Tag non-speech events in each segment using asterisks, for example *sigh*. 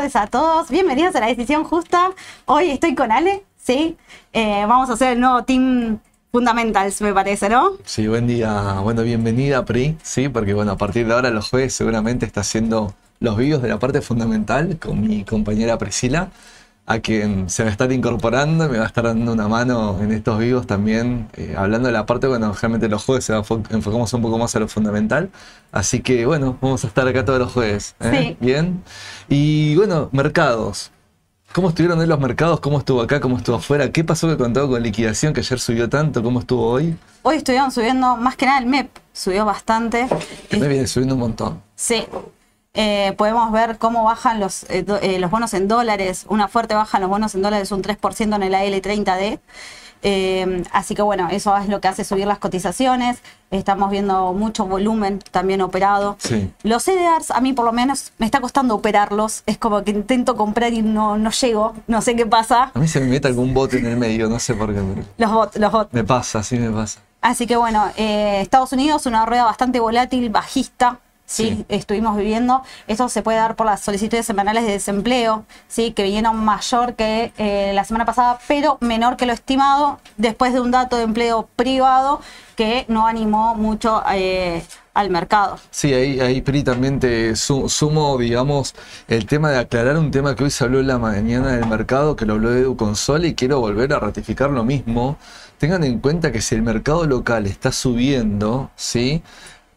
Tardes a todos. Bienvenidos a la decisión justa. Hoy estoy con Ale, ¿sí? Eh, vamos a hacer el nuevo Team Fundamentals, me parece, ¿no? Sí, buen día. Bueno, bienvenida, Pri. Sí, porque bueno, a partir de ahora los jueves seguramente está haciendo los vídeos de la parte fundamental con mi compañera Priscila, a quien se va a estar incorporando y me va a estar dando una mano en estos vivos también, eh, hablando de la parte, bueno, realmente los jueves se enfocamos un poco más a lo fundamental. Así que bueno, vamos a estar acá todos los jueves. ¿eh? Sí. Bien. Y bueno, mercados. ¿Cómo estuvieron hoy los mercados? ¿Cómo estuvo acá? ¿Cómo estuvo afuera? ¿Qué pasó que contado con liquidación que ayer subió tanto? ¿Cómo estuvo hoy? Hoy estuvieron subiendo, más que nada el MEP, subió bastante. Que me viene subiendo un montón. Sí. Eh, podemos ver cómo bajan los, eh, do- eh, los bonos en dólares. Una fuerte baja en los bonos en dólares, un 3% en el AL30D. Eh, así que bueno, eso es lo que hace subir las cotizaciones. Estamos viendo mucho volumen también operado. Sí. Los CDRs, a mí por lo menos me está costando operarlos. Es como que intento comprar y no, no llego. No sé qué pasa. A mí se me mete algún bote en el medio, no sé por qué. Los bots, los bots. Me pasa, sí me pasa. Así que bueno, Estados Unidos, una rueda bastante volátil, bajista. ¿Sí? Sí. estuvimos viviendo. Esto se puede dar por las solicitudes semanales de desempleo, ¿sí? que vinieron mayor que eh, la semana pasada, pero menor que lo estimado, después de un dato de empleo privado que no animó mucho eh, al mercado. Sí, ahí, ahí Pri, también te su- sumo, digamos, el tema de aclarar un tema que hoy se habló en la mañana del mercado, que lo habló Edu Console, y quiero volver a ratificar lo mismo. Tengan en cuenta que si el mercado local está subiendo, ¿sí?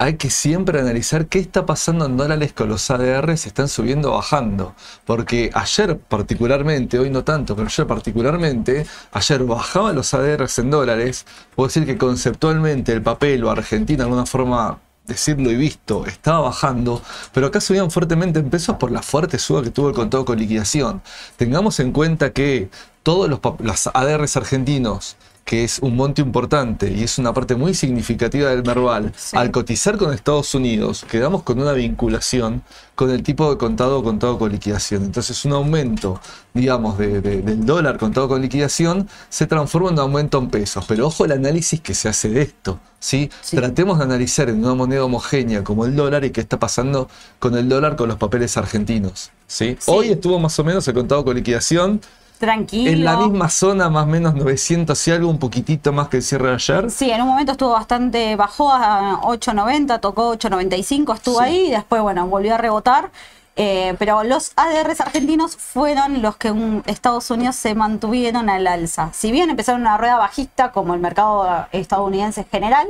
Hay que siempre analizar qué está pasando en dólares con los ADR, si están subiendo o bajando. Porque ayer particularmente, hoy no tanto, pero ayer particularmente, ayer bajaban los ADRs en dólares. Puedo decir que conceptualmente el papel o Argentina de alguna forma decirlo y visto, estaba bajando, pero acá subían fuertemente en pesos por la fuerte suba que tuvo el contado con liquidación. Tengamos en cuenta que todos los, los ADRs argentinos, que es un monto importante y es una parte muy significativa del Merval, Sí. al cotizar con Estados Unidos, quedamos con una vinculación con el tipo de contado o contado con liquidación. Entonces un aumento, digamos, de- de- del dólar contado con liquidación se transforma en un aumento en pesos. Pero ojo el análisis que se hace de esto. ¿sí? Sí. Tratemos de analizar en una moneda homogénea como el dólar y qué está pasando con el dólar con los papeles argentinos. ¿sí? Sí. Hoy estuvo más o menos el contado con liquidación Tranquilo. en la misma zona, más o menos 900 y algo, un poquitito más que el cierre de ayer. Sí, en un momento estuvo bastante, bajó a 8.90, tocó 8.95, estuvo Sí. ahí y después, bueno, volvió a rebotar. Eh, pero los ADRs argentinos fueron los que en Estados Unidos se mantuvieron al alza. Si bien empezaron una rueda bajista, como el mercado estadounidense en general,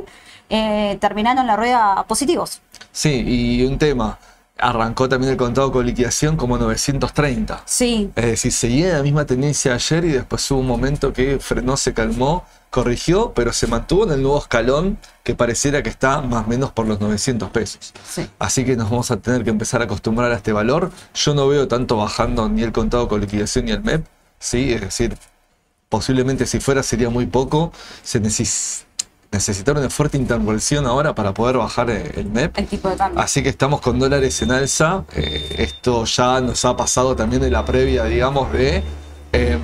eh, terminaron la rueda positivos. Sí, y un tema. Arrancó también el contado con liquidación como 930. Sí, Es decir, seguía en la misma tendencia ayer y después hubo un momento que frenó, se calmó, corrigió, pero se mantuvo en el nuevo escalón que pareciera que está más o menos por los 900 pesos. sí. Así que nos vamos a tener que empezar a acostumbrar a este valor. Yo no veo tanto bajando ni el contado con liquidación ni el MEP. ¿sí? Es decir, posiblemente si fuera sería muy poco. Se neces necesitar una fuerte intervención ahora para poder bajar eh, el MEP. El tipo de cambio. Así que estamos con dólares en alza. Eh, esto ya nos ha pasado también de la previa, digamos, de eh,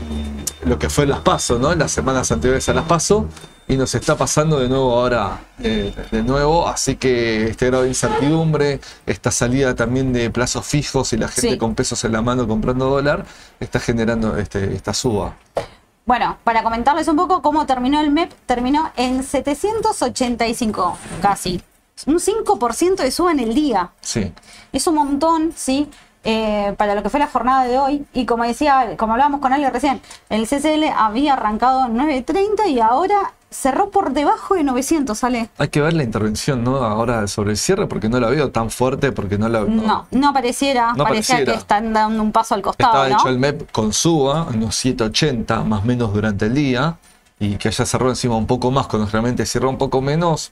lo que fue las PASO, ¿no? Las semanas anteriores a las PASO. Y nos está pasando de nuevo ahora, eh, de nuevo. Así que este grado de incertidumbre, esta salida también de plazos fijos y la gente Sí. con pesos en la mano comprando dólar, está generando este, esta suba. Bueno, para comentarles un poco cómo terminó el MEP, terminó en 785 casi. Un 5% de suba en el día. Sí. Es un montón, ¿sí? Eh, para lo que fue la jornada de hoy. Y como decía, como hablábamos con Ale recién, el CCL había arrancado en 9.30 y ahora cerró por debajo de 900, ¿sale? Hay que ver la intervención, ¿no? Ahora sobre el cierre, porque no la veo tan fuerte, porque no la No, no pareciera, No parecía pareciera. que están dando un paso al costado, Estaba ¿no? hecho el MEP con suba, unos 780 más o menos durante el día, y que haya cerrado encima un poco más, cuando realmente cierra un poco menos,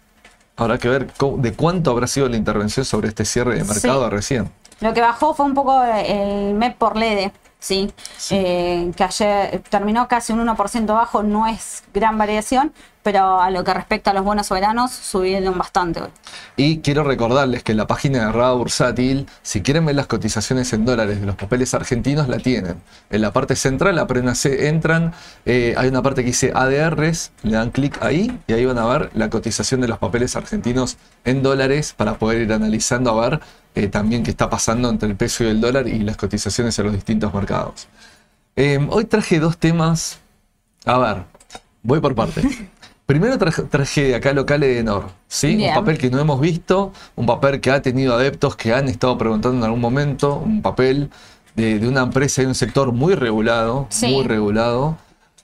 habrá que ver de cuánto habrá sido la intervención sobre este cierre de mercado Sí. recién. Lo que bajó fue un poco el MEP por LED, ¿sí? Sí. Eh, que ayer terminó casi un 1% bajo, no es gran variación, pero a lo que respecta a los bonos soberanos, subieron bastante hoy. Y quiero recordarles que en la página de Rada Bursátil, si quieren ver las cotizaciones en dólares de los papeles argentinos, la tienen. En la parte central, apenas se entran, eh, hay una parte que dice ADRs, le dan clic ahí y ahí van a ver la cotización de los papeles argentinos en dólares para poder ir analizando a ver eh, también qué está pasando entre el peso y el dólar y las cotizaciones en los distintos mercados. Eh, hoy traje dos temas. A ver, voy por partes. *laughs* Primero traje, traje acá local Edenor, ¿sí? Bien. Un papel que no hemos visto, un papel que ha tenido adeptos que han estado preguntando en algún momento, un papel de, de una empresa y un sector muy regulado, Sí. muy regulado,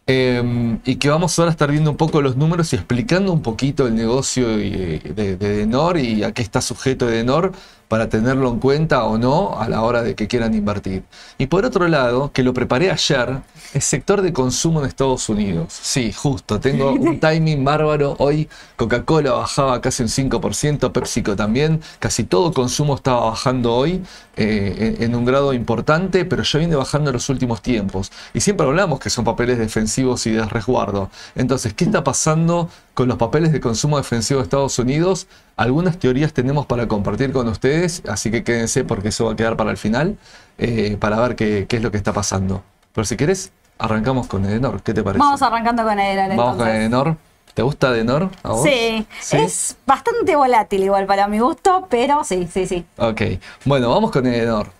eh, y que vamos ahora a estar viendo un poco los números y explicando un poquito el negocio y, eh, de, de Edenor y a qué está sujeto Edenor para tenerlo en cuenta o no a la hora de que quieran invertir. Y por otro lado, que lo preparé ayer, el sector de consumo en Estados Unidos. Sí, justo, tengo *laughs* un timing bárbaro. Hoy Coca-Cola bajaba casi un 5%, PepsiCo también. Casi todo consumo estaba bajando hoy eh, en, en un grado importante, pero ya viene bajando en los últimos tiempos. Y siempre hablamos que son papeles defensivos y de resguardo. Entonces, ¿qué está pasando con los papeles de consumo defensivo de Estados Unidos? Algunas teorías tenemos para compartir con ustedes, así que quédense porque eso va a quedar para el final, eh, para ver qué, qué es lo que está pasando. Pero si querés, arrancamos con Edenor. ¿Qué te parece? Vamos arrancando con Edenor Vamos con. Edenor. ¿Te gusta Edenor? ¿A vos? Sí, ¿Sí? es bastante volátil igual para mi gusto, pero sí, sí, sí. Ok, bueno, vamos con Edenor.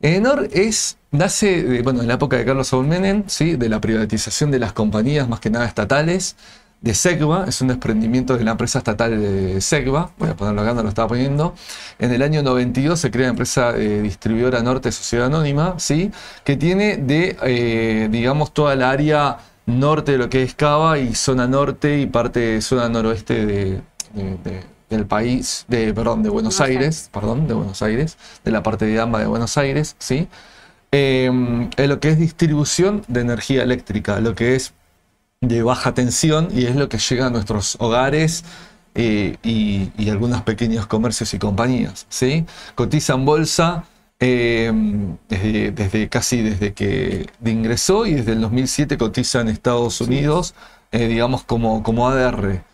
Edenor es, nace de, bueno, en la época de Carlos Saúl Menem, ¿sí? de la privatización de las compañías, más que nada estatales, de Segva, es un desprendimiento de la empresa estatal de Segva, voy a ponerlo acá, no lo estaba poniendo. En el año 92 se crea la empresa eh, distribuidora Norte Sociedad Anónima, ¿sí? que tiene de, eh, digamos, toda la área norte de lo que es Cava y zona norte y parte de zona noroeste de, de- de- del país, de, perdón, de Buenos Aires, Aires. perdón, de Buenos Aires, de la parte de AMBA de Buenos Aires, ¿sí? Eh, en lo que es distribución de energía eléctrica, lo que es de baja tensión y es lo que llega a nuestros hogares eh, y, y algunos pequeños comercios y compañías. ¿sí? Cotiza en bolsa eh, desde, desde casi desde que ingresó y desde el 2007 cotiza en Estados Unidos, eh, digamos como, como ADR.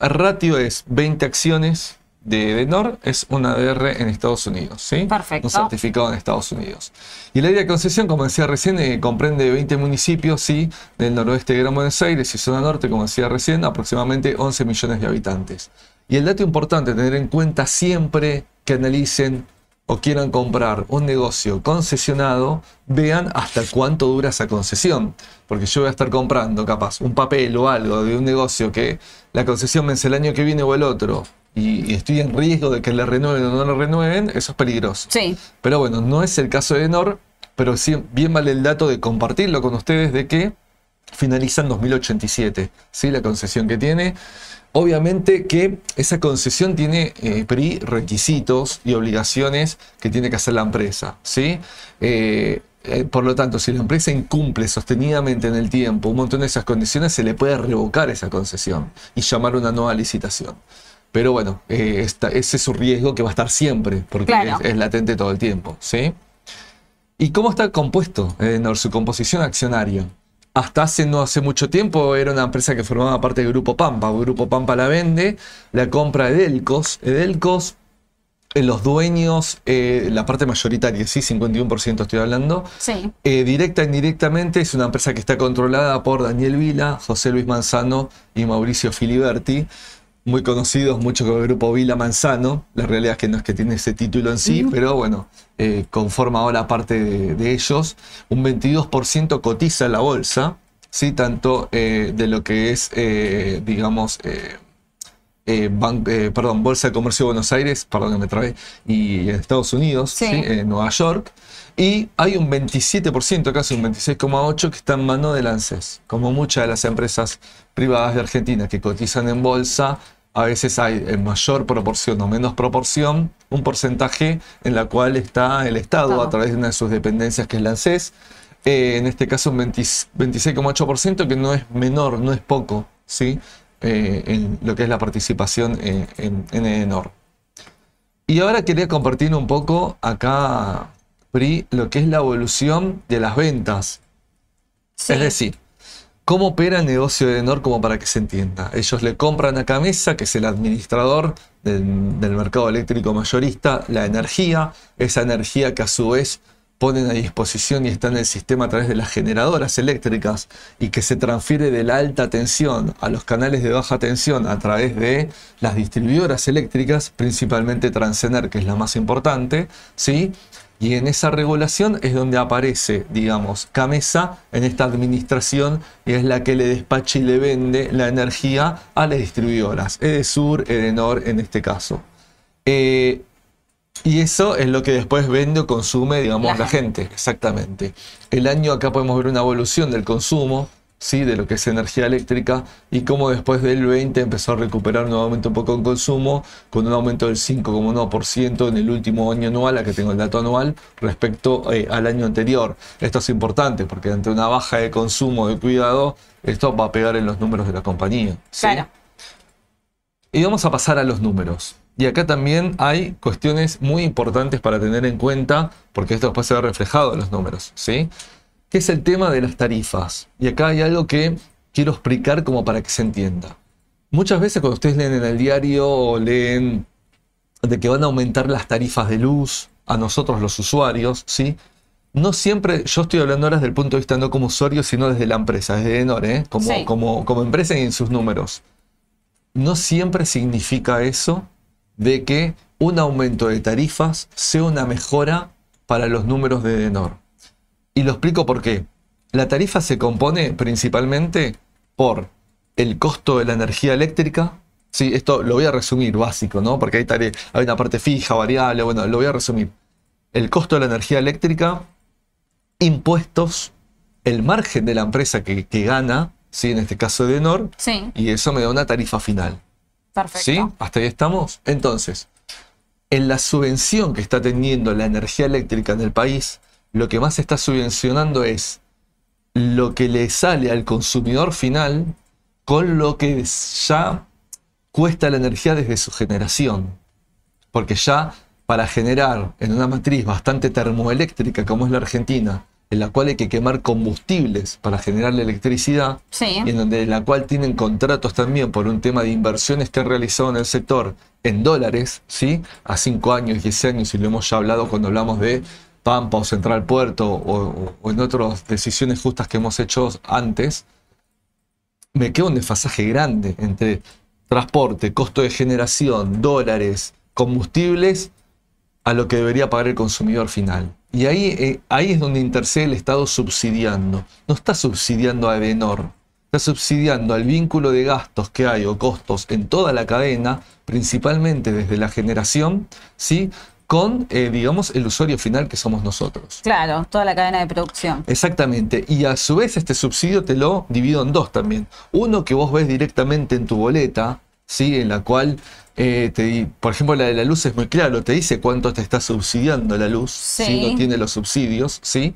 El ratio es 20 acciones de Edenor, es un ADR en Estados Unidos. ¿sí? Perfecto. Un certificado en Estados Unidos. Y el área de concesión, como decía recién, eh, comprende 20 municipios ¿sí? del noroeste de Gran Buenos Aires y zona norte, como decía recién, aproximadamente 11 millones de habitantes. Y el dato importante, tener en cuenta siempre que analicen o quieran comprar un negocio concesionado, vean hasta cuánto dura esa concesión. Porque yo voy a estar comprando capaz un papel o algo de un negocio que la concesión vence el año que viene o el otro y, estoy en riesgo de que le renueven o no le renueven, eso es peligroso. Sí, Pero bueno, no es el caso de Enor, pero sí, bien vale el dato de compartirlo con ustedes de que finaliza en 2087, ¿sí? La concesión que tiene. Obviamente que esa concesión tiene eh, requisitos y obligaciones que tiene que hacer la empresa, ¿sí? Eh, eh, por lo tanto, si la empresa incumple sostenidamente en el tiempo un montón de esas condiciones, se le puede revocar esa concesión y llamar una nueva licitación. Pero bueno, eh, esta- ese es su riesgo que va a estar siempre, porque Claro. es, es latente todo el tiempo, ¿sí? ¿Y cómo está compuesto Edenor, su composición accionaria? Hasta hace no hace mucho tiempo era una empresa que formaba parte del Grupo Pampa. Grupo Pampa la vende, la compra Edelcos. Edelcos, eh, los dueños, eh, la parte mayoritaria, sí, 51% estoy hablando, sí. eh, directa e indirectamente es una empresa que está controlada por Daniel Vila, José Luis Manzano y Mauricio Filiberti, muy conocidos mucho con el grupo Vila Manzano. La realidad es que no es que tiene ese título en sí, pero bueno, eh, conforma ahora parte de, de ellos. Un 22% cotiza en la bolsa, ¿sí? tanto eh, de lo que es, eh, digamos, ban- perdón, Bolsa de Comercio de Buenos Aires, perdón que me trabé, y en Estados Unidos, Sí. ¿sí? en Nueva York. Y hay un 27%, casi un 26,8% que está en mano del ANSES. Como muchas de las empresas privadas de Argentina que cotizan en bolsa, a veces hay en mayor proporción o menos proporción un porcentaje en la cual está el Estado a través de una de sus dependencias que es la ANSES. Eh, en este caso un 20 26,8% que no es menor, no es poco, ¿sí? Eh, en lo que es la participación eh, en, en Edenor. Y ahora quería compartir un poco acá, Pri, lo que es la evolución de las ventas. sí. Es decir, ¿Cómo opera el negocio de Edenor como para que se entienda? Ellos le compran a Camesa, que es el administrador del, del mercado eléctrico mayorista, la energía, esa energía que a su vez ponen a disposición y está en el sistema a través de las generadoras eléctricas y que se transfiere de la alta tensión a los canales de baja tensión a través de las distribuidoras eléctricas, principalmente Transener, que es la más importante, ¿sí? Y en esa regulación es donde aparece, digamos, Camesa en esta administración y es la que le despacha y le vende la energía a las distribuidoras, Edesur, Edenor en este caso. Eh, y eso es lo que después vende o consume, digamos, la, gente. Exactamente. El año acá podemos ver una evolución del consumo, ¿sí? de lo que es energía eléctrica, y cómo después del 20 empezó a recuperar nuevamente un poco el consumo, con un aumento del 5,1% en el último año anual, a que tengo el dato anual, respecto eh, al año anterior. Esto es importante, porque ante una baja de consumo de cuidado, esto va a pegar en los números de la compañía. Claro. Y vamos a pasar a los números. Y acá también hay cuestiones muy importantes para tener en cuenta, porque esto después se ve reflejado en los números, ¿sí? Que es el tema de las tarifas. Y acá hay algo que quiero explicar como para que se entienda. Muchas veces cuando ustedes leen en el diario o leen de que van a aumentar las tarifas de luz a nosotros los usuarios, ¿sí? No siempre, yo estoy hablando ahora desde el punto de vista no como usuario, sino desde la empresa, desde Enor, ¿eh? como, Sí. como, como empresa y en sus números. No siempre significa eso de que un aumento de tarifas sea una mejora para los números de Edenor. Y lo explico por qué. La tarifa se compone principalmente por el costo de la energía eléctrica. Sí, esto lo voy a resumir básico, ¿no? Porque hay, hay una parte fija, variable, bueno, lo voy a resumir. El costo de la energía eléctrica, impuestos, el margen de la empresa que, que gana, ¿sí? en este caso de Edenor, Sí, y eso me da una tarifa final. perfecto. ¿Sí? ¿Hasta ahí estamos? Entonces, en la subvención que está teniendo la energía eléctrica en el país, lo que más se está subvencionando es lo que le sale al consumidor final con lo que ya cuesta la energía desde su generación. Porque ya para generar en una matriz bastante termoeléctrica como es la Argentina, en la cual hay que quemar combustibles para generar la electricidad, Sí, y en donde la cual tienen contratos también por un tema de inversiones que han realizado en el sector en dólares, ¿sí? A 5 años, 10 años, y lo hemos ya hablado cuando hablamos de Pampa o Central Puerto o, en otras decisiones justas que hemos hecho antes, me queda un desfasaje grande entre transporte, costo de generación, dólares, combustibles, a lo que debería pagar el consumidor final. Y ahí, eh, ahí es donde intercede el Estado subsidiando. No está subsidiando a Edenor, está subsidiando al vínculo de gastos que hay o costos en toda la cadena, principalmente desde la generación, ¿sí? Con, eh, digamos, el usuario final que somos nosotros. claro, toda la cadena de producción. Exactamente. Y a su vez este subsidio te lo divido en dos también. Uno que vos ves directamente en tu boleta, ¿sí? En la cual, eh, te, di- por ejemplo, la de la luz es muy claro, te dice cuánto te está subsidiando la luz, Sí. No tiene los subsidios, ¿sí?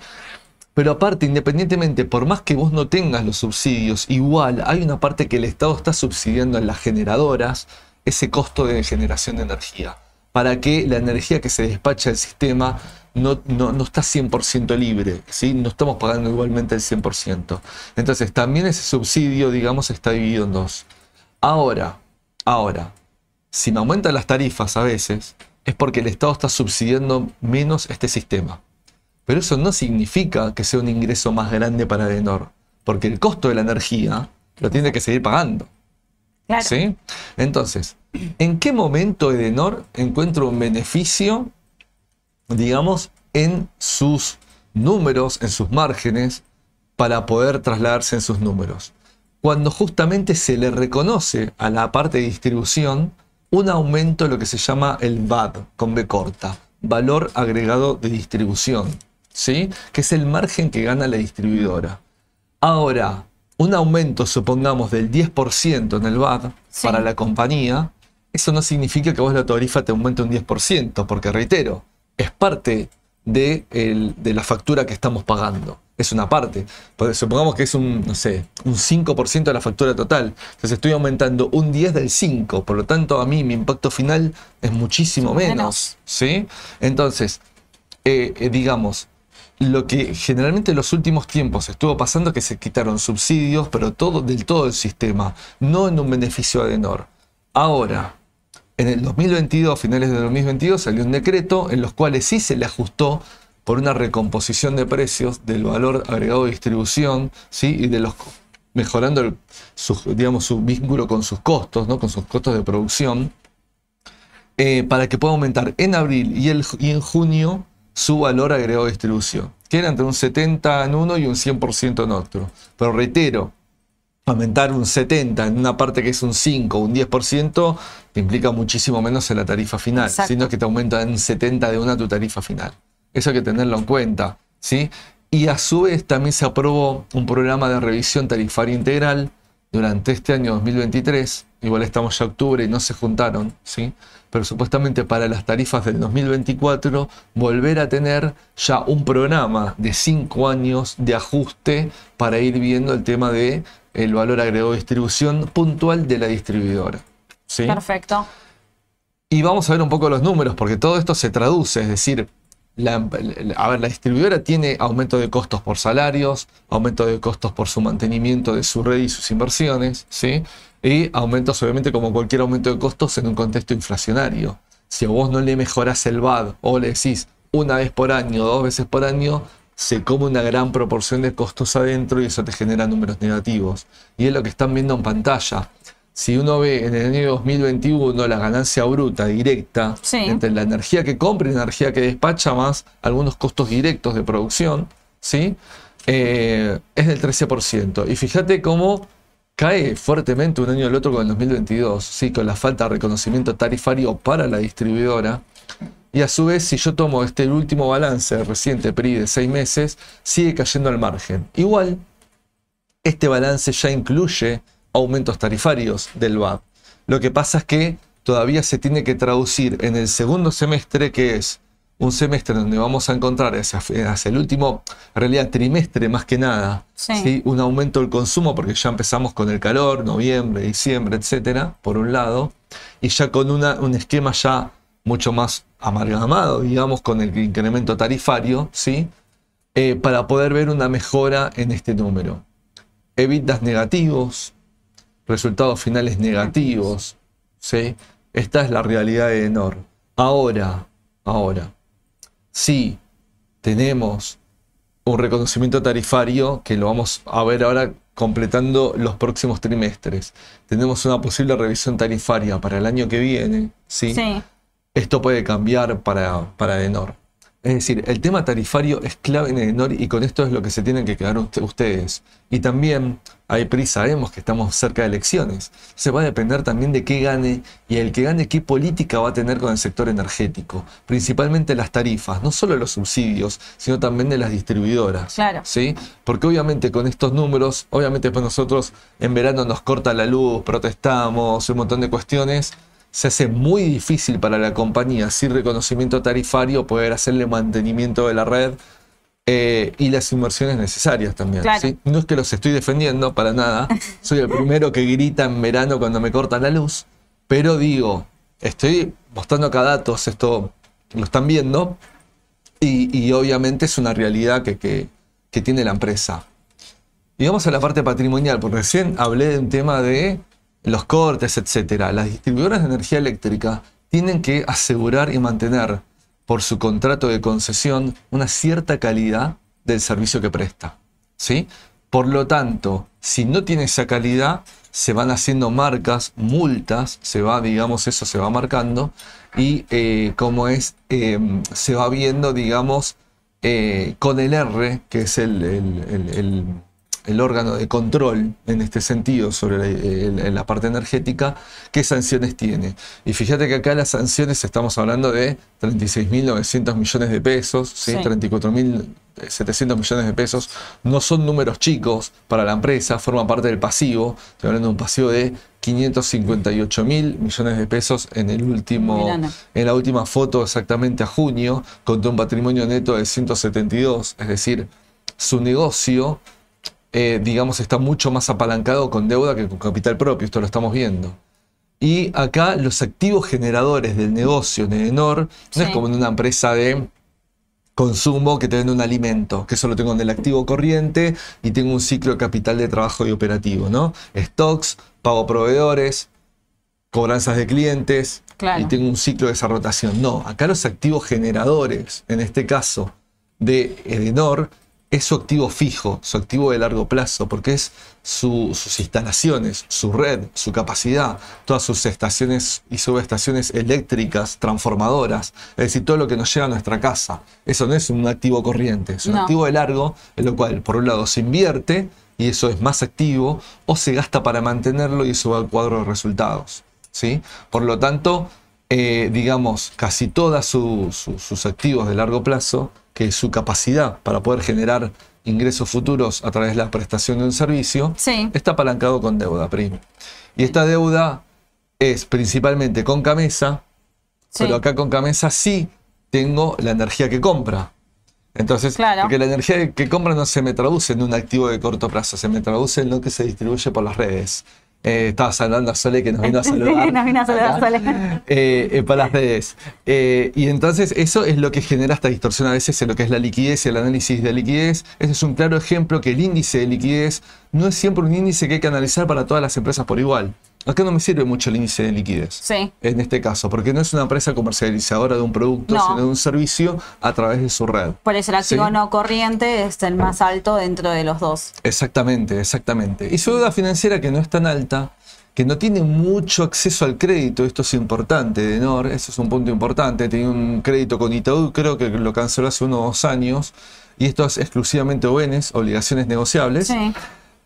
Pero aparte, independientemente, por más que vos no tengas los subsidios, igual hay una parte que el Estado está subsidiando en las generadoras ese costo de generación de energía, para que la energía que se despacha del sistema no, no, no está 100% libre, ¿sí? no estamos pagando igualmente el 100%. Entonces, también ese subsidio, digamos, está dividido en dos. Ahora, ahora, si me aumentan las tarifas a veces, es porque el Estado está subsidiando menos este sistema. Pero eso no significa que sea un ingreso más grande para Edenor, porque el costo de la energía lo tiene que seguir pagando. ¿Sí? Entonces, ¿en qué momento Edenor encuentra un beneficio, digamos, en sus números, en sus márgenes, para poder trasladarse en sus números? Cuando justamente se le reconoce a la parte de distribución un aumento de lo que se llama el VAD, con B corta, valor agregado de distribución, ¿sí? que es el margen que gana la distribuidora. Ahora, un aumento, supongamos, del 10% en el Sí. para la compañía, eso no significa que vos la tarifa te aumente un 10%, porque reitero, es parte de, el- de la factura que estamos pagando. Es una parte. Porque supongamos que es un, no sé, un 5% de la factura total. Entonces estoy aumentando un 10 del 5. Por lo tanto, a mí mi impacto final es muchísimo menos. Menos. ¿Sí? Entonces, eh, eh, digamos, lo que generalmente en los últimos tiempos estuvo pasando es que se quitaron subsidios, pero todo, del todo el sistema, no en un beneficio Adenor. Ahora, en el 2022, finales del 2022, salió un decreto en los cuales sí se le ajustó por una recomposición de precios del valor agregado de distribución, ¿sí? y de los mejorando su vínculo con sus costos, ¿no? con sus costos de producción, eh, para que pueda aumentar en abril y, el, y en junio su valor agregado de distribución, que era entre un 70 en uno y un 100% en otro. Pero reitero, aumentar un 70 en una parte que es un 5 o un 10% te implica muchísimo menos en la tarifa final, sino que te aumenta en 70 de una tu tarifa final. Eso hay que tenerlo en cuenta. ¿sí? Y a su vez también se aprobó un programa de revisión tarifaria integral durante este año 2023. Igual estamos ya octubre y no se juntaron, ¿sí? pero supuestamente para las tarifas del 2024 volver a tener ya un programa de cinco años de ajuste para ir viendo el tema de el valor agregado de distribución puntual de la distribuidora. ¿sí? Perfecto. Y vamos a ver un poco los números, porque todo esto se traduce, es decir, la, a ver, la distribuidora tiene aumento de costos por salarios, aumento de costos por su mantenimiento de su red y sus inversiones, ¿sí? Y aumentos, obviamente, como cualquier aumento de costos en un contexto inflacionario. Si a vos no le mejorás el VAD o le decís una vez por año, dos veces por año, se come una gran proporción de costos adentro y eso te genera números negativos. Y es lo que están viendo en pantalla. Si uno ve en el año 2021 la ganancia bruta directa entre la energía que compra y la energía que despacha más algunos costos directos de producción, ¿sí? Eh, es del 13%. Y fíjate cómo cae fuertemente un año al otro con el 2022, ¿sí? con la falta de reconocimiento tarifario para la distribuidora. Y a su vez, si yo tomo este último balance reciente PRI de seis meses, sigue cayendo al margen. Igual, este balance ya incluye aumentos tarifarios del VAP. Lo que pasa es que todavía se tiene que traducir en el segundo semestre, que es un semestre donde vamos a encontrar hacia, el último, en realidad trimestre más que nada, un aumento del consumo, porque ya empezamos con el calor, noviembre, diciembre, etcétera, por un lado, y ya con una, un esquema ya mucho más amalgamado, digamos, con el incremento tarifario, ¿sí? Eh, para poder ver una mejora en este número. Evitas negativos, resultados finales negativos, ¿sí? Esta es la realidad de Enor. Ahora, ahora, sí tenemos un reconocimiento tarifario que lo vamos a ver ahora completando los próximos trimestres. Tenemos una posible revisión tarifaria para el año que viene. Sí. sí. Esto puede cambiar para, para Enor. Es decir, el tema tarifario es clave en Enor y con esto es lo que se tienen que quedar ustedes. Y también hay prisa, sabemos que estamos cerca de elecciones. Se va a depender también de qué gane y el que gane qué política va a tener con el sector energético. Principalmente las tarifas, no solo los subsidios, sino también de las distribuidoras. Claro. ¿sí? Porque obviamente con estos números, obviamente pues nosotros en verano nos corta la luz, protestamos, un montón de cuestiones se hace muy difícil para la compañía sin reconocimiento tarifario poder hacerle mantenimiento de la red eh, y las inversiones necesarias también. No es que los estoy defendiendo para nada, *laughs* soy el primero que grita en verano cuando me cortan la luz, pero digo, estoy mostrando acá datos, esto lo están viendo, y, obviamente es una realidad que, que, que tiene la empresa. Y vamos a la parte patrimonial, porque recién hablé de un tema de los cortes, etcétera, las distribuidoras de energía eléctrica tienen que asegurar y mantener por su contrato de concesión una cierta calidad del servicio que presta. ¿sí? Por lo tanto, si no tiene esa calidad, se van haciendo marcas, multas, se va, digamos, eso se va marcando, y eh, como es, em, se va viendo, digamos, eh, con el R, que es el el órgano de control en este sentido sobre la, parte energética, qué sanciones tiene. Y fíjate que acá las sanciones estamos hablando de 36.900 millones de pesos, ¿sí? 34.700 millones de pesos. No son números chicos para la empresa, forman parte del pasivo. Estoy hablando de un pasivo de 558 mil millones de pesos en el último, en la última foto exactamente a junio, contra un patrimonio neto de 172, es decir, su negocio eh, digamos, está mucho más apalancado con deuda que con capital propio, esto lo estamos viendo. Y acá los activos generadores del negocio de Enor no es como en una empresa de consumo que te vende un alimento, que eso lo tengo en el activo corriente y tengo un ciclo de capital de trabajo y operativo, ¿no? Stocks, pago proveedores, cobranzas de clientes Claro. y tengo un ciclo de esa rotación. No, acá los activos generadores, en este caso de Edenor, es su activo fijo, su activo de largo plazo, porque es su- sus instalaciones, su red, su capacidad, todas sus estaciones y subestaciones eléctricas, transformadoras, es decir, todo lo que nos llega a nuestra casa. Eso no es un activo corriente, es un No. activo de largo, en lo cual, por un lado, se invierte y eso es más activo, o se gasta para mantenerlo y eso va al cuadro de resultados. ¿sí? Por lo tanto, eh, digamos, casi todos sus activos de largo plazo, que su capacidad para poder generar ingresos futuros a través de la prestación de un servicio, Sí. está apalancado con deuda, primo. Y esta deuda es principalmente con Camesa, Sí. pero acá con Camesa sí tengo la energía que compra. Entonces, Claro. porque la energía que compra no se me traduce en un activo de corto plazo, se me traduce en lo que se distribuye por las redes. Eh, estaba saludando a Sole que nos vino a *laughs* saludar. Sí, nos vino a saludar. Sole. Eh, eh, por las redes. Eh, y entonces eso es lo que genera esta distorsión a veces en lo que es la liquidez y el análisis de liquidez. Ese es un claro ejemplo que el índice de liquidez no es siempre un índice que hay que analizar para todas las empresas por igual. Acá no me sirve mucho el índice de liquidez. Sí. En este caso, porque no es una empresa comercializadora de un producto, No. sino de un servicio a través de su red. Por eso el activo Sí. no corriente es el más alto dentro de los dos. Exactamente, exactamente. Y su deuda financiera que no es tan alta, que no tiene mucho acceso al crédito, esto es importante, de NOR, eso es un punto importante, tiene un crédito con Itaú, creo que lo canceló hace unos dos años, y esto es exclusivamente ONs, obligaciones negociables. Sí.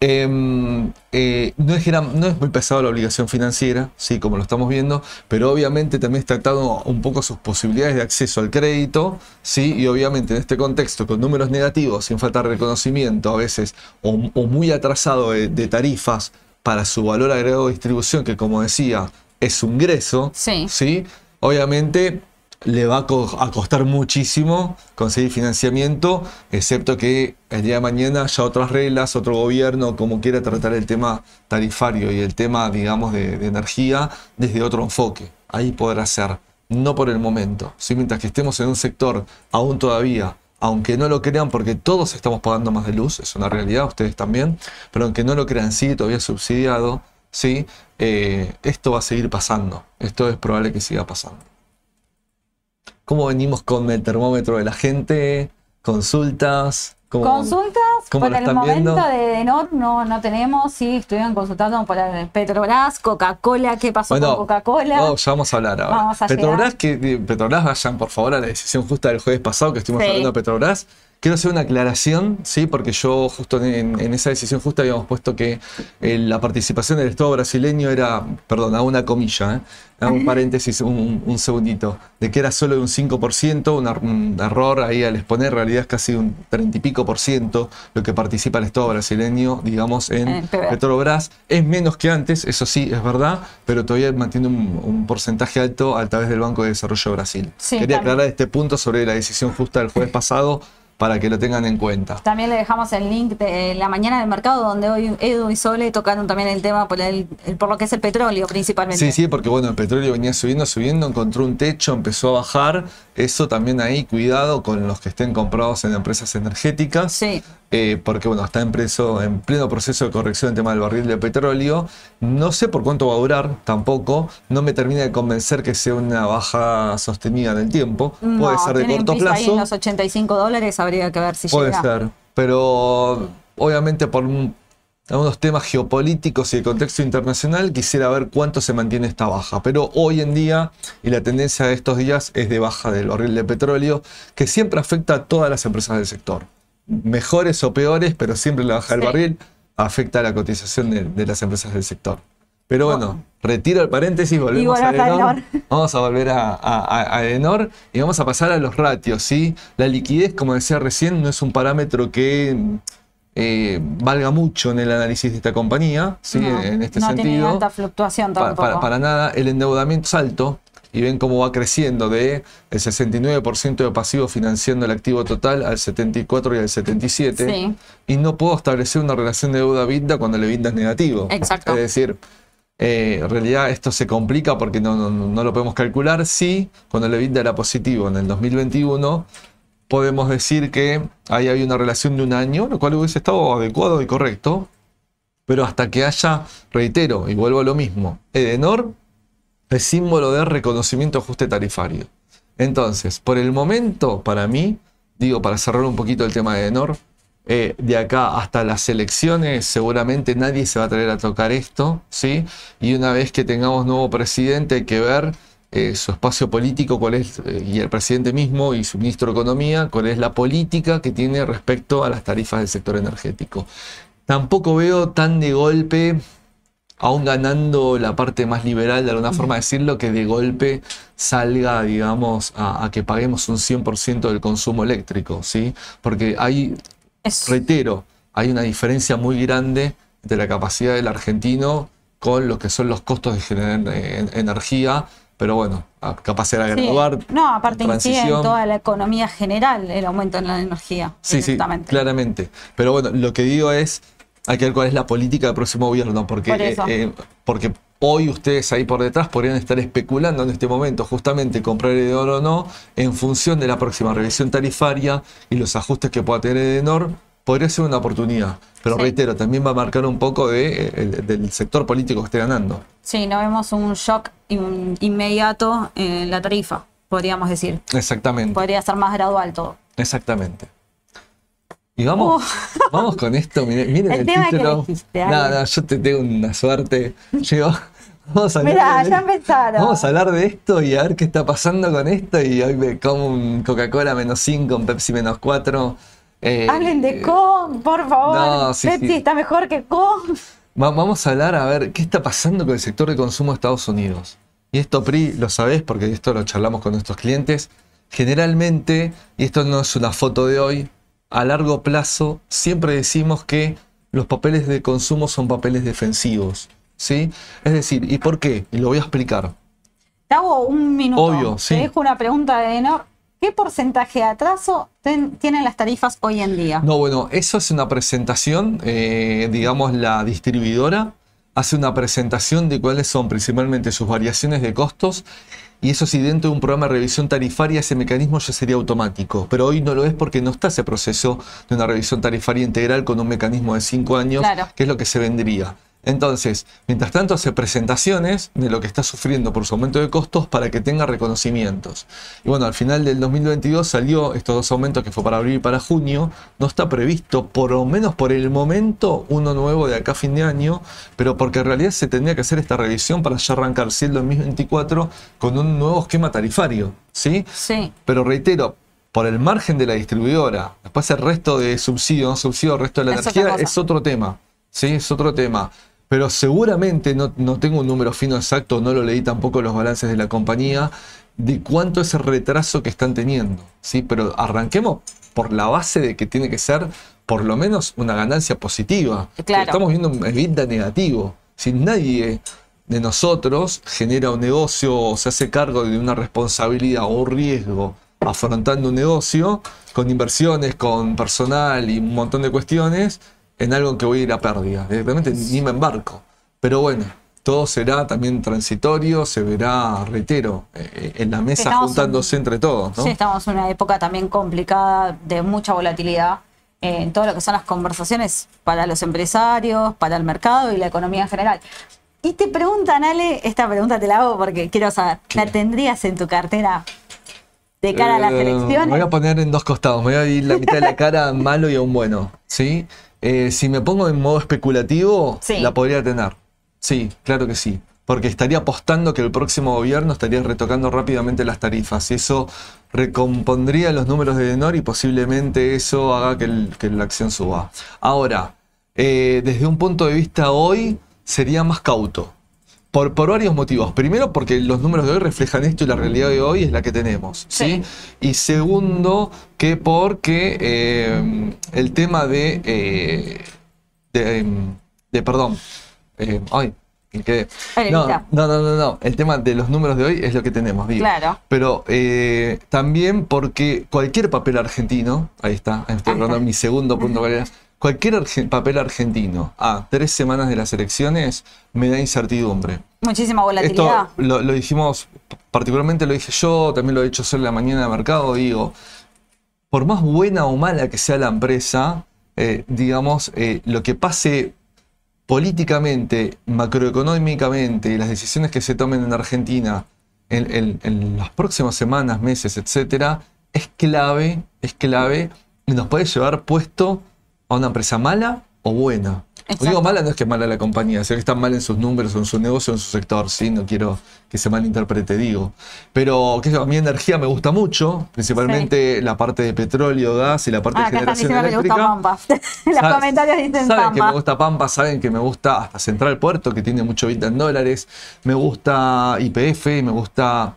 Eh, eh, no, es gran- no es muy pesado la obligación financiera, sí, como lo estamos viendo, pero obviamente también está atado un poco sus posibilidades de acceso al crédito, sí, y obviamente en este contexto, con números negativos, sin falta de reconocimiento a veces, o, o muy atrasado de, de tarifas para su valor agregado de distribución, que como decía, es su ingreso, Sí. ¿sí? Obviamente le va a, co- a costar muchísimo conseguir financiamiento, excepto que el día de mañana ya otras reglas, otro gobierno, como quiera tratar el tema tarifario y el tema, digamos, de, energía desde otro enfoque. Ahí podrá ser, no por el momento. ¿sí? Mientras que estemos en un sector aún todavía, aunque no lo crean, porque todos estamos pagando más de luz, es una realidad, ustedes también, pero aunque no lo crean, sigue todavía subsidiado, ¿sí? Eh, esto va a seguir pasando. Esto es probable que siga pasando. ¿Cómo venimos con el termómetro de la gente? ¿Consultas? ¿Cómo- Consultas, cómo por el momento viendo? de Denor no, no tenemos, sí, estuvieron consultando por Petrobras, Coca-Cola, ¿qué pasó Bueno, con Coca-Cola? no, ya vamos a hablar ahora. Vamos a Petrobras, que, de- Petrobras, vayan por favor a la decisión justa del jueves pasado que estuvimos Sí. hablando de Petrobras. Quiero hacer una aclaración, ¿sí? porque yo justo en, en esa decisión justa habíamos puesto que eh, la participación del Estado brasileño era, perdón, a una comilla, ¿eh? a un paréntesis, un, un segundito, de que era solo de un 5%, un, er- un error ahí al exponer, en realidad es casi un 30 y pico por ciento lo que participa el Estado brasileño, digamos, en En Petrobras. Petrobras. Es menos que antes, eso sí, es verdad, pero todavía mantiene un, un porcentaje alto a través del Banco de Desarrollo de Brasil. Sí, Quería también. aclarar este punto sobre la decisión justa del jueves pasado para que lo tengan en cuenta. También le dejamos el link de la mañana del mercado, donde hoy Edu y Sole tocaron también el tema por, el, el- por lo que es el petróleo principalmente. Sí, sí, porque bueno, el petróleo venía subiendo, subiendo, encontró un techo, empezó a bajar. Eso también ahí, cuidado con los que estén comprados en empresas energéticas. Sí. Eh, porque bueno, está en, preso- en pleno proceso de corrección el tema del barril de petróleo. No sé por cuánto va a durar, tampoco. No me termina de convencer que sea una baja sostenida en el tiempo. Puede ser de corto prisa Ahí en plazo. los 85 dólares habría que ver si Puede llega. ser, pero obviamente por un- algunos temas geopolíticos y de contexto internacional quisiera ver cuánto se mantiene esta baja. Pero hoy en día, y la tendencia de estos días es de baja del barril de petróleo, que siempre afecta a todas las empresas del sector. Mejores o peores, pero siempre la baja del Sí. barril afecta a la cotización de, de las empresas del sector. Pero bueno, retiro el paréntesis, volvemos a volvemos a Edenor. Edenor. Vamos a volver a, a, Edenor y vamos a pasar a los ratios, ¿sí? La liquidez, como decía recién, no es un parámetro que eh, valga mucho en el análisis de esta compañía, ¿sí? No, en este no tiene sentido. alta fluctuación tampoco. para, para nada, el endeudamiento es alto y ven cómo va creciendo de el 69% de pasivo financiando el activo total al 74 y al 77 Sí. y no puedo establecer una relación de deuda vida cuando el EBITDA es negativo. Exacto. Es decir, eh, en realidad esto se complica porque no, no- no lo podemos calcular. Sí, cuando el EBITDA era positivo en el 2021, podemos decir que ahí hay una relación de un año, lo cual hubiese estado adecuado y correcto, pero hasta que haya, reitero, y vuelvo a lo mismo, Edenor es símbolo de reconocimiento ajuste tarifario. Entonces, por el momento, para mí, digo, para cerrar un poquito el tema de Edenor, eh, de acá hasta las elecciones seguramente nadie se va a traer a tocar esto, ¿sí? Y una vez que tengamos nuevo presidente hay que ver eh, su espacio político, cuál es, eh, y el presidente mismo y su ministro de Economía, cuál es la política que tiene respecto a las tarifas del sector energético. Tampoco veo tan de golpe, aún ganando la parte más liberal, de alguna forma decirlo, que de golpe salga, digamos, a, que paguemos un 100% del consumo eléctrico, ¿sí? Porque hay, reitero, hay una diferencia muy grande entre la capacidad del argentino con lo que son los costos de generar eh, energía pero bueno, capacidad de graduar. No, aparte incide en toda la economía general el aumento en la energía. Sí, sí, claramente. Pero bueno, lo que digo es, hay que ver cuál es la política del próximo gobierno, porque, eh, eh, porque hoy ustedes ahí por detrás podrían estar especulando en este momento justamente comprar Edenor o no en función de la próxima revisión tarifaria y los ajustes que pueda tener Edenor podría ser una oportunidad. Pero reitero, también va a marcar un poco de, eh, del sector político que esté ganando. Sí, no vemos un shock inmediato en la tarifa, podríamos decir. Exactamente. Podría ser más gradual todo. Exactamente. Y vamos, vamos con esto, miren, *laughs* el, título. Nada, yo te tengo una suerte. Llego, vamos a Mirá, ya empezaron. Vamos a hablar de esto y a ver qué está pasando con esto. Y hoy me como un Coca-Cola menos 5, un Pepsi menos 4. Eh, Hablen de Con, por favor. Pepsi está mejor que Con. vamos a hablar a ver qué está pasando con el sector de consumo de Estados Unidos. Y esto, PRI, lo sabés porque esto lo charlamos con nuestros clientes. Generalmente, y esto no es una foto de hoy, a largo plazo siempre decimos que los papeles de consumo son papeles defensivos. ¿sí? Es decir, ¿y por qué? Y lo voy a explicar. Te hago un minuto. Obvio, sí. Te dejo una pregunta de Enor. ¿Qué porcentaje de atraso tienen las tarifas hoy en día? No, bueno, eso es una presentación, eh, digamos, la distribuidora hace una presentación de cuáles son principalmente sus variaciones de costos y eso si dentro de un programa de revisión tarifaria ese mecanismo ya sería automático, pero hoy no lo es porque no está ese proceso de una revisión tarifaria integral con un mecanismo de cinco años, que es lo que se vendría. Entonces, mientras tanto hace presentaciones de lo que está sufriendo por su aumento de costos para que tenga reconocimientos. Y bueno, al final del 2022 salió estos dos aumentos que fue para abril y para junio. No está previsto, por lo menos por el momento, uno nuevo de acá a fin de año, pero porque en realidad se tendría que hacer esta revisión para ya arrancar si el 2024 con un nuevo esquema tarifario. ¿Sí? Sí. Pero reitero, por el margen de la distribuidora, después el resto de subsidio, no subsidio, el resto de la energía es otro tema. ¿Sí? Es otro tema pero seguramente no, tengo un número fino exacto, no lo leí tampoco los balances de la compañía, de cuánto es el retraso que están teniendo. ¿sí? Pero arranquemos por la base de que tiene que ser por lo menos una ganancia positiva. Estamos viendo un EBITDA negativo. Si nadie de nosotros genera un negocio o se hace cargo de una responsabilidad o un riesgo afrontando un negocio con inversiones, con personal y un montón de cuestiones, en algo que voy a ir a pérdida. Directamente ni me embarco. Pero bueno, todo será también transitorio, se verá, reitero, eh, en la mesa juntándose entre todos. ¿no? Sí, estamos en una época también complicada, de mucha volatilidad en todo lo que son las conversaciones para los empresarios, para el mercado y la economía en general. Y te preguntan, Ale, esta pregunta te la hago porque quiero saber, ¿la tendrías en tu cartera de cara a las eh, elecciones? Me voy a poner en dos costados, me voy a ir la mitad de la cara *laughs* malo y a un bueno, ¿sí? Eh, si me pongo en modo especulativo, la podría tener. Sí, claro que sí. Porque estaría apostando que el próximo gobierno estaría retocando rápidamente las tarifas. Y eso recompondría los números de Denor y posiblemente eso haga que, la acción suba. Ahora, eh, desde un punto de vista hoy, sería más cauto. Por, varios motivos. Primero, porque los números de hoy reflejan esto y la realidad de hoy es la que tenemos. ¿sí? Y segundo, que porque eh, el tema de. Eh, de, perdón. Eh, ay, quedé. No, no, no, no, no. El tema de los números de hoy es lo que tenemos, digo. Claro. Pero también porque cualquier papel argentino, ahí está, estoy hablando mi segundo punto, *laughs* Cualquier papel argentino a tres semanas de las elecciones me da incertidumbre. Muchísima volatilidad. Esto lo, dijimos, particularmente lo dije yo, también lo he solo en la mañana de mercado, digo, por más buena o mala que sea la empresa, eh, digamos, eh, lo que pase políticamente, macroeconómicamente y las decisiones que se tomen en Argentina en, en las próximas semanas, meses, etcétera, es clave, es clave y nos puede llevar puesto a una empresa mala o buena. digo mala no es que mala la compañía, sino que está mal en sus números, en su negocio, en su sector, ¿sí? No quiero que se malinterprete, digo. Pero que a mí energía me gusta mucho, principalmente la parte de petróleo, gas y la parte de generación eléctrica. Que Pampa. *laughs* Los comentarios dicen saben que me gusta Pampa, saben que me gusta hasta Central Puerto, que tiene mucho vida en dólares. Me gusta IPF, me gusta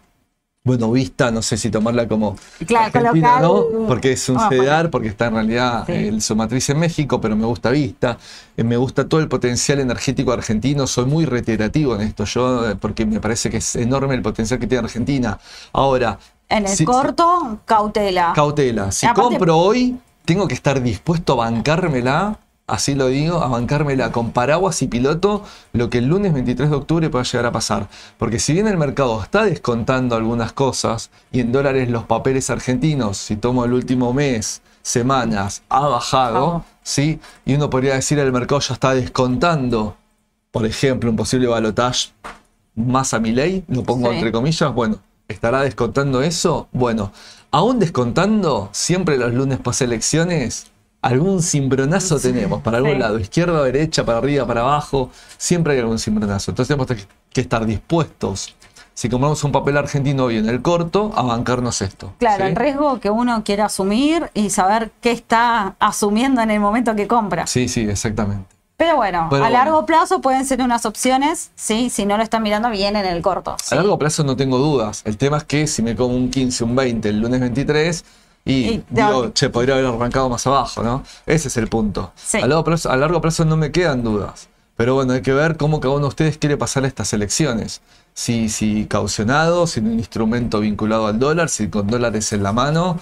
bueno, vista, no sé si tomarla como claro, Argentina, ¿no? Porque es un CEDAR, porque está en realidad el su matriz en México, pero me gusta vista, eh, me gusta todo el potencial energético argentino, soy muy reiterativo en esto, yo, eh, porque me parece que es enorme el potencial que tiene Argentina. Ahora... En el corto, cautela. Cautela. Si compro hoy, tengo que estar dispuesto a bancármela así lo digo, a bancármela con paraguas y piloto lo que el lunes 23 de octubre pueda llegar a pasar. Porque si bien el mercado está descontando algunas cosas y en dólares los papeles argentinos, si tomo el último mes, semanas, ha bajado, ¿sí? Y uno podría decir el mercado ya está descontando, por ejemplo, un posible balotage más a mi ley, lo pongo entre comillas, bueno, ¿estará descontando eso? Bueno, aún descontando, siempre los lunes post elecciones, algún cimbronazo tenemos, para algún lado, izquierda, derecha, para arriba, para abajo, siempre hay algún cimbronazo. Entonces tenemos que estar dispuestos, si compramos un papel argentino hoy en el corto, a bancarnos esto. Claro, el riesgo que uno quiere asumir y saber qué está asumiendo en el momento que compra. Sí, sí, exactamente. Pero bueno, a largo plazo pueden ser unas opciones, sí, si no lo están mirando bien en el corto. A largo plazo no tengo dudas. El tema es que si me como un 15, un 20 el lunes 23, y, digo, che, podría haber arrancado más abajo, ¿no? Ese es el punto. A, largo plazo, a largo plazo no me quedan dudas. Pero bueno, hay que ver cómo cada uno de ustedes quiere pasar estas elecciones. Si, si caucionado, sin un instrumento vinculado al dólar, si con dólares en la mano.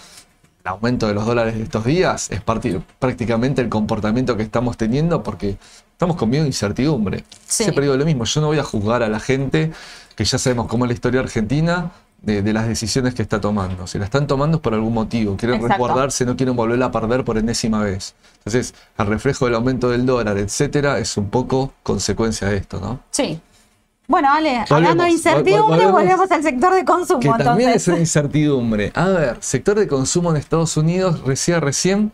El aumento de los dólares de estos días es prácticamente el comportamiento que estamos teniendo porque estamos con miedo e incertidumbre. Siempre digo lo mismo, yo no voy a juzgar a la gente que ya sabemos cómo es la historia argentina, de, las decisiones que está tomando. Si la están tomando es por algún motivo, quieren resguardarse, no quieren volverla a perder por enésima vez. Entonces, el reflejo del aumento del dólar, etcétera, es un poco consecuencia de esto, ¿no? Sí. Bueno, Ale, hablando de incertidumbre, volvemos, al sector de consumo. Que también es una incertidumbre. A ver, sector de consumo en Estados Unidos, decía recién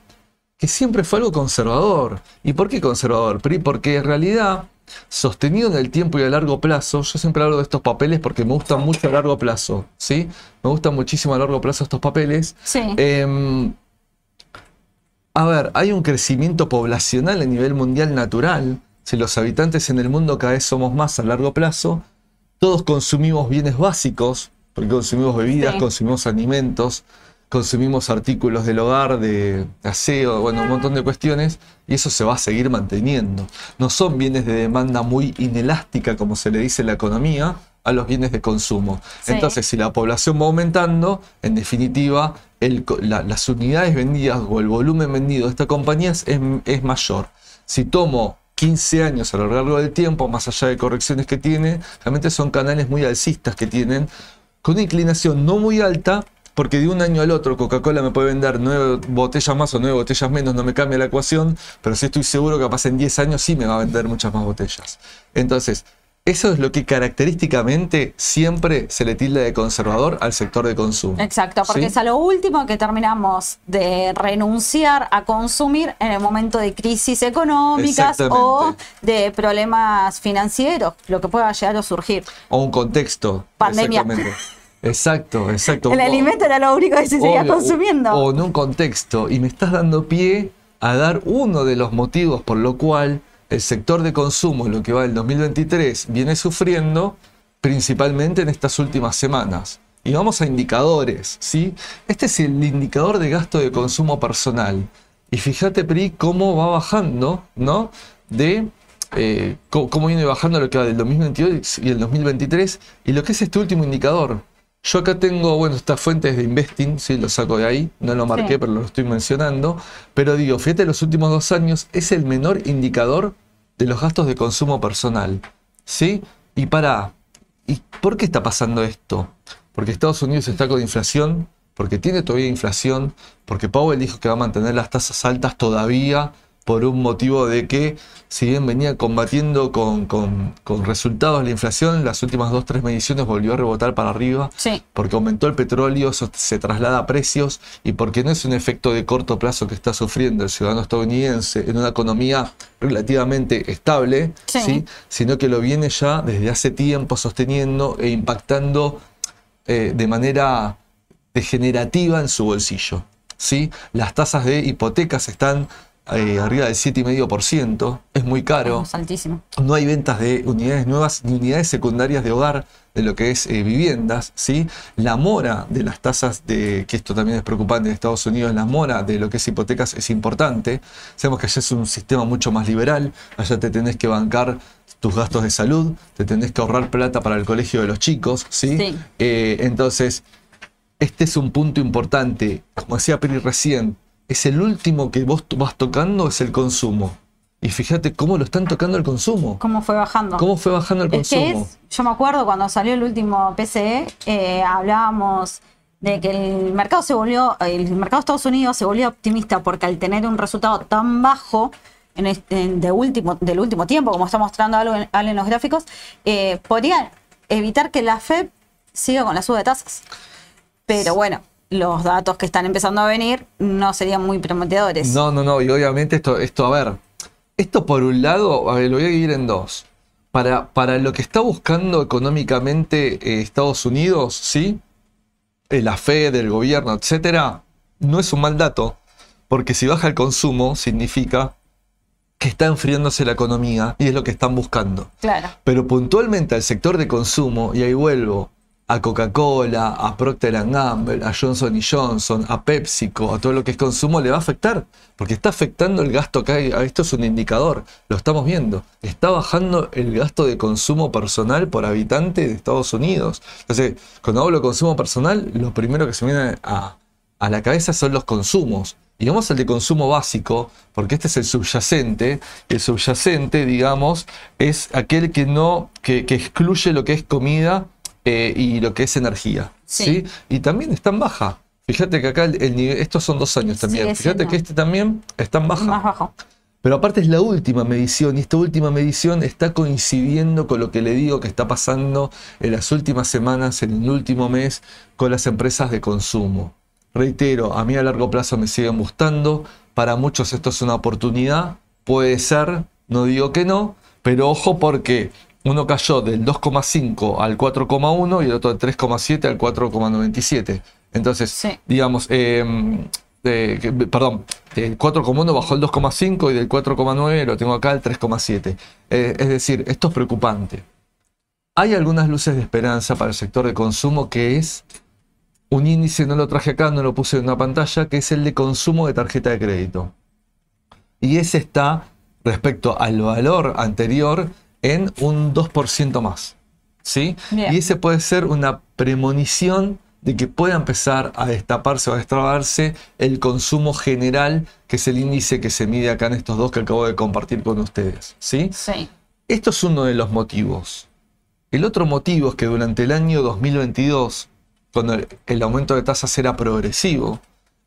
que siempre fue algo conservador. ¿Y por qué conservador? Porque en realidad sostenido en el tiempo y a largo plazo, yo siempre hablo de estos papeles porque me gustan mucho a largo plazo, ¿sí? Me gustan muchísimo a largo plazo estos papeles. Sí. Em, a ver, hay un crecimiento poblacional a nivel mundial natural. Si los habitantes en el mundo cada vez somos más a largo plazo, todos consumimos bienes básicos, porque consumimos bebidas, consumimos alimentos, consumimos artículos del hogar, de aseo, bueno, un montón de cuestiones, y eso se va a seguir manteniendo. No son bienes de demanda muy inelástica, como se le dice en la economía, a los bienes de consumo. Entonces, si la población va aumentando, en definitiva, las unidades vendidas o el volumen vendido de estas compañías es, es mayor. Si tomo 15 años a lo largo del tiempo, más allá de correcciones que tiene, realmente son canales muy alcistas que tienen, con una inclinación no muy alta, porque de un año al otro Coca-Cola me puede vender nueve botellas más o nueve botellas menos, no me cambia la ecuación, pero sí estoy seguro que pasen 10 años sí me va a vender muchas más botellas. Entonces, eso es lo que característicamente siempre se le tilda de conservador al sector de consumo. Exacto, porque es a lo último que terminamos de renunciar a consumir en el momento de crisis económicas o de problemas financieros, lo que pueda llegar a surgir. O un contexto. Pandemia. Exacto, exacto. El alimento era lo único que se seguía consumiendo. O, en un contexto. Y me estás dando pie a dar uno de los motivos por lo cual el sector de consumo, lo que va del 2023, viene sufriendo principalmente en estas últimas semanas. Y vamos a indicadores, ¿sí? Este es el indicador de gasto de consumo personal. Y fíjate, Pri, cómo va bajando, ¿no? De eh, cómo viene bajando lo que va del 2022 y el 2023. Y lo que es este último indicador, yo acá tengo, bueno, estas fuentes de investing, sí, lo saco de ahí, no lo marqué, pero lo estoy mencionando. Pero digo, fíjate, los últimos dos años es el menor indicador de los gastos de consumo personal. ¿Sí? Y para, ¿y por qué está pasando esto? Porque Estados Unidos está con inflación porque tiene todavía inflación, porque Powell dijo que va a mantener las tasas altas todavía por un motivo de que, si bien venía combatiendo con, con, con resultados la inflación, las últimas dos, tres mediciones volvió a rebotar para arriba, Sí. porque aumentó el petróleo, eso se traslada a precios y porque no es un efecto de corto plazo que está sufriendo el ciudadano estadounidense en una economía relativamente estable, Sí. ¿sí? sino que lo viene ya desde hace tiempo sosteniendo e impactando eh, de manera degenerativa en su bolsillo. ¿sí? Las tasas de hipotecas están eh, arriba del 7,5%, es muy caro. Es altísimo. No hay ventas de unidades nuevas ni unidades secundarias de hogar de lo que es eh, viviendas, ¿sí? La mora de las tasas de, que esto también es preocupante en Estados Unidos, la mora de lo que es hipotecas es importante. Sabemos que allá es un sistema mucho más liberal, allá te tenés que bancar tus gastos de salud, te tenés que ahorrar plata para el colegio de los chicos, ¿sí? Sí. Eh, entonces, este es un punto importante. Como decía Peri recién, es el último que vos vas tocando, es el consumo. Y fíjate cómo lo están tocando el consumo. ¿Cómo fue bajando? ¿Cómo fue bajando el Es que consumo? es, yo me acuerdo cuando salió el último PCE, eh, hablábamos de que el mercado se volvió, el mercado de Estados Unidos se volvió optimista porque al tener un resultado tan bajo en este- en- de último, del último tiempo, como está mostrando algo en, en los gráficos, eh, podría evitar que la Fed siga con la suba de tasas. Pero bueno, los datos que están empezando a venir no serían muy prometedores. No, no, no. Y obviamente esto, esto, a ver, esto por un lado, a ver, lo voy a dividir en dos. Para, para lo que está buscando económicamente eh, Estados Unidos, ¿sí? Eh, la Fed, el gobierno, etcétera, no es un mal dato. Porque si baja el consumo, significa que está enfriándose la economía y es lo que están buscando. Claro. Pero puntualmente al sector de consumo, y ahí vuelvo, a Coca-Cola, a Procter Gamble, a Johnson Johnson, a PepsiCo, a todo lo que es consumo, le va a afectar. Porque está afectando el gasto que hay. Esto es un indicador, lo estamos viendo. Está bajando el gasto de consumo personal por habitante de Estados Unidos. Entonces, cuando hablo de consumo personal, lo primero que se viene a, a la cabeza son los consumos. Y vamos al de consumo básico, porque este es el subyacente. El subyacente, digamos, es aquel que no, que, que excluye lo que es comida eh, y lo que es energía. Sí. Sí. Y también está en baja. Fíjate que acá el, el nivel, estos son dos años también. Fíjate que este también está en baja. Más bajo. Pero aparte es la última medición y esta última medición está coincidiendo con lo que le digo que está pasando en las últimas semanas, en el último mes, con las empresas de consumo. Reitero, a mí a largo plazo me siguen gustando, para muchos esto es una oportunidad, puede ser, no digo que no, pero ojo porque uno cayó del 2,5 al 4,1 y el otro del 3,7 al 4,97. Entonces, Sí. digamos, eh, que- perdón, del 4,1 bajó el 2,5 y del 4,9 lo tengo acá el 3,7. Eh, es decir, esto es preocupante. Hay algunas luces de esperanza para el sector de consumo que es un índice, no lo traje acá, no lo puse en una pantalla, que es el de consumo de tarjeta de crédito. Y ese está respecto al valor anterior en un 2% más. ¿sí? Bien. Y ese puede ser una premonición de que pueda empezar a destaparse o a destrabarse el consumo general, que es el índice que se mide acá en estos dos que acabo de compartir con ustedes. ¿sí? Sí. Esto es uno de los motivos. El otro motivo es que durante el año 2022, cuando el, el aumento de tasas era progresivo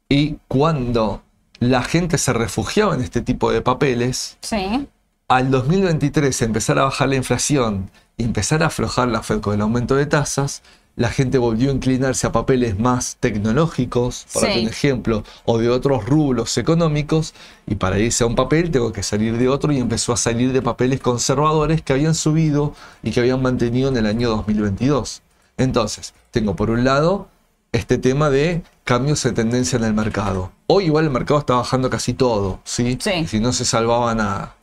y cuando la gente se refugiaba en este tipo de papeles, Sí. Al 2023 empezar a bajar la inflación y empezar a aflojar la Fed con el aumento de tasas, la gente volvió a inclinarse a papeles más tecnológicos, por Sí. ejemplo, o de otros rublos económicos, y para irse a un papel tengo que salir de otro y empezó a salir de papeles conservadores que habían subido y que habían mantenido en el año 2022. Entonces, tengo por un lado este tema de cambios de tendencia en el mercado. Hoy igual el mercado está bajando casi todo, ¿sí? Si no se salvaba nada.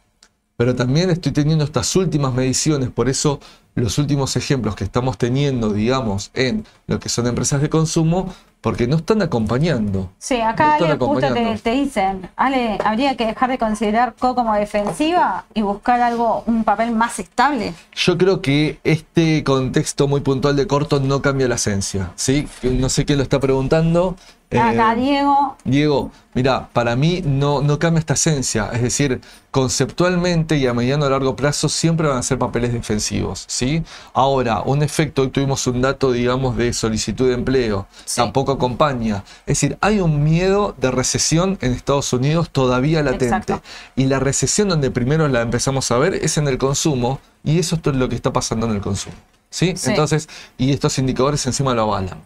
Pero también estoy teniendo estas últimas mediciones, por eso los últimos ejemplos que estamos teniendo, digamos, en lo que son empresas de consumo, porque no están acompañando. Sí, No acá están Ale justo te, te dicen, Ale, habría que dejar de considerar Co como defensiva y buscar algo, un papel más estable. Yo creo que este contexto muy puntual de corto no cambia la esencia, ¿sí? No sé quién lo está preguntando, Acá, Eh, Diego. Diego, mira, para mí no, no cambia esta esencia. Es decir, conceptualmente y a mediano o largo plazo siempre van a ser papeles defensivos. ¿sí? Ahora, un efecto, hoy tuvimos un dato, digamos, de solicitud de empleo. Sí. Tampoco acompaña. Es decir, hay un miedo de recesión en Estados Unidos todavía latente. Exacto. Y la recesión donde primero la empezamos a ver es en el consumo. Y eso es todo lo que está pasando en el consumo. ¿sí? Sí. Entonces, y estos indicadores encima lo avalan.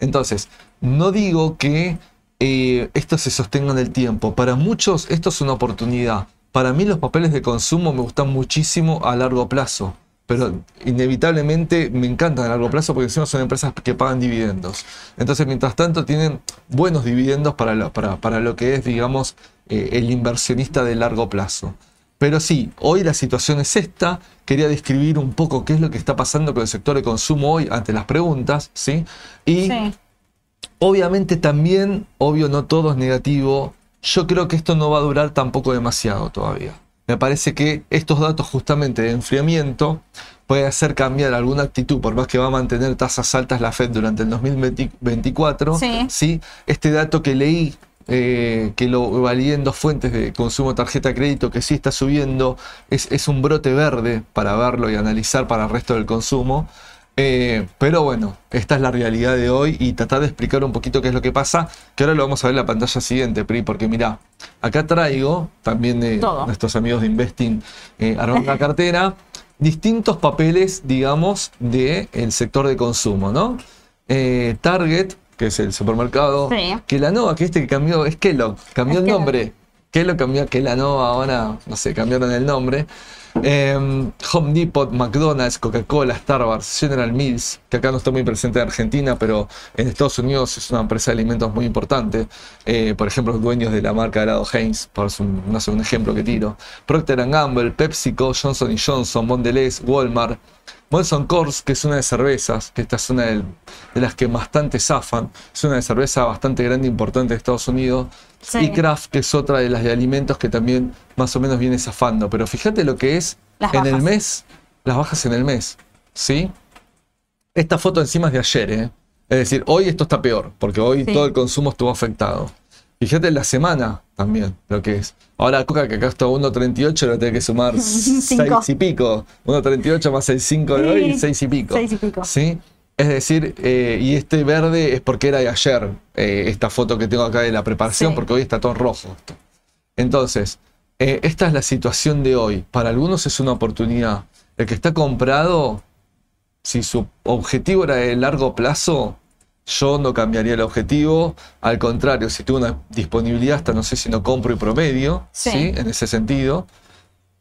Entonces, no digo que eh, esto se sostenga en el tiempo. Para muchos esto es una oportunidad. Para mí los papeles de consumo me gustan muchísimo a largo plazo. Pero inevitablemente me encantan a largo plazo porque encima son empresas que pagan dividendos. Entonces, mientras tanto, tienen buenos dividendos para lo, para, para lo que es, digamos, eh, el inversionista de largo plazo. Pero sí, hoy la situación es esta. Quería describir un poco qué es lo que está pasando con el sector de consumo hoy ante las preguntas, ¿sí? Y Sí. Obviamente también, obvio no todo es negativo, yo creo que esto no va a durar tampoco demasiado todavía. Me parece que estos datos justamente de enfriamiento puede hacer cambiar alguna actitud, por más que va a mantener tasas altas la Fed durante el 2024. Sí. Este dato que leí, eh, que lo validé en dos fuentes de consumo de tarjeta de crédito, que sí está subiendo, es, es un brote verde para verlo y analizar para el resto del consumo. Eh, pero bueno, esta es la realidad de hoy y tratar de explicar un poquito qué es lo que pasa, que ahora lo vamos a ver en la pantalla siguiente, Pri, porque mirá, acá traigo también de Todo. nuestros amigos de Investing, eh, cartera, distintos papeles, digamos, del sector de consumo, ¿no? Eh, Target, que es el supermercado, Sí. que la que este que cambió, es Kellogg, cambió Es el Kellogg. nombre. Kellogg cambió a Kellanova, ahora, no sé, cambiaron el nombre. Eh, Home Depot, McDonald's, Coca-Cola, Starbucks, General Mills, que acá no está muy presente en Argentina, pero en Estados Unidos es una empresa de alimentos muy importante. Eh, por ejemplo, los dueños de la marca de helado Heinz, por un, no sé, un ejemplo que tiro. Procter Gamble, PepsiCo, Johnson Johnson, Mondelez, Walmart. Molson Coors, que es una de cervezas, que esta es una de, las que bastante zafan, es una de cerveza bastante grande e importante de Estados Unidos. Sí. Y Kraft, que es otra de las de alimentos que también más o menos viene zafando. Pero fíjate lo que es Las en el mes, las bajas en el mes. ¿Sí? Esta foto encima es de ayer, ¿eh? Es decir, hoy esto está peor, porque hoy Sí. todo el consumo estuvo afectado. Fíjate en la semana también lo que es. Ahora Coca que acá está 1.38, le tengo que sumar *laughs* Cinco. 6 y pico. 1.38 más el 5 de hoy, Sí. 6 y pico. Seis y pico. ¿Sí? Es decir, eh, y este verde es porque era de ayer, eh, esta foto que tengo acá de la preparación, Sí. porque hoy está todo rojo. Entonces, eh, esta es la situación de hoy. Para algunos es una oportunidad. El que está comprado, si su objetivo era de largo plazo, yo no cambiaría el objetivo. Al contrario, si tuve una disponibilidad, hasta no sé si no compro y promedio, Sí. ¿sí? En ese sentido.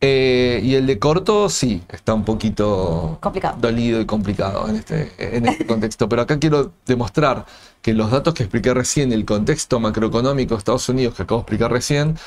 Eh, y el de corto, sí, está un poquito Complicado. dolido y complicado en este, en este contexto. Pero acá quiero demostrar que los datos que expliqué recién, el contexto macroeconómico de Estados Unidos que acabo de explicar recién,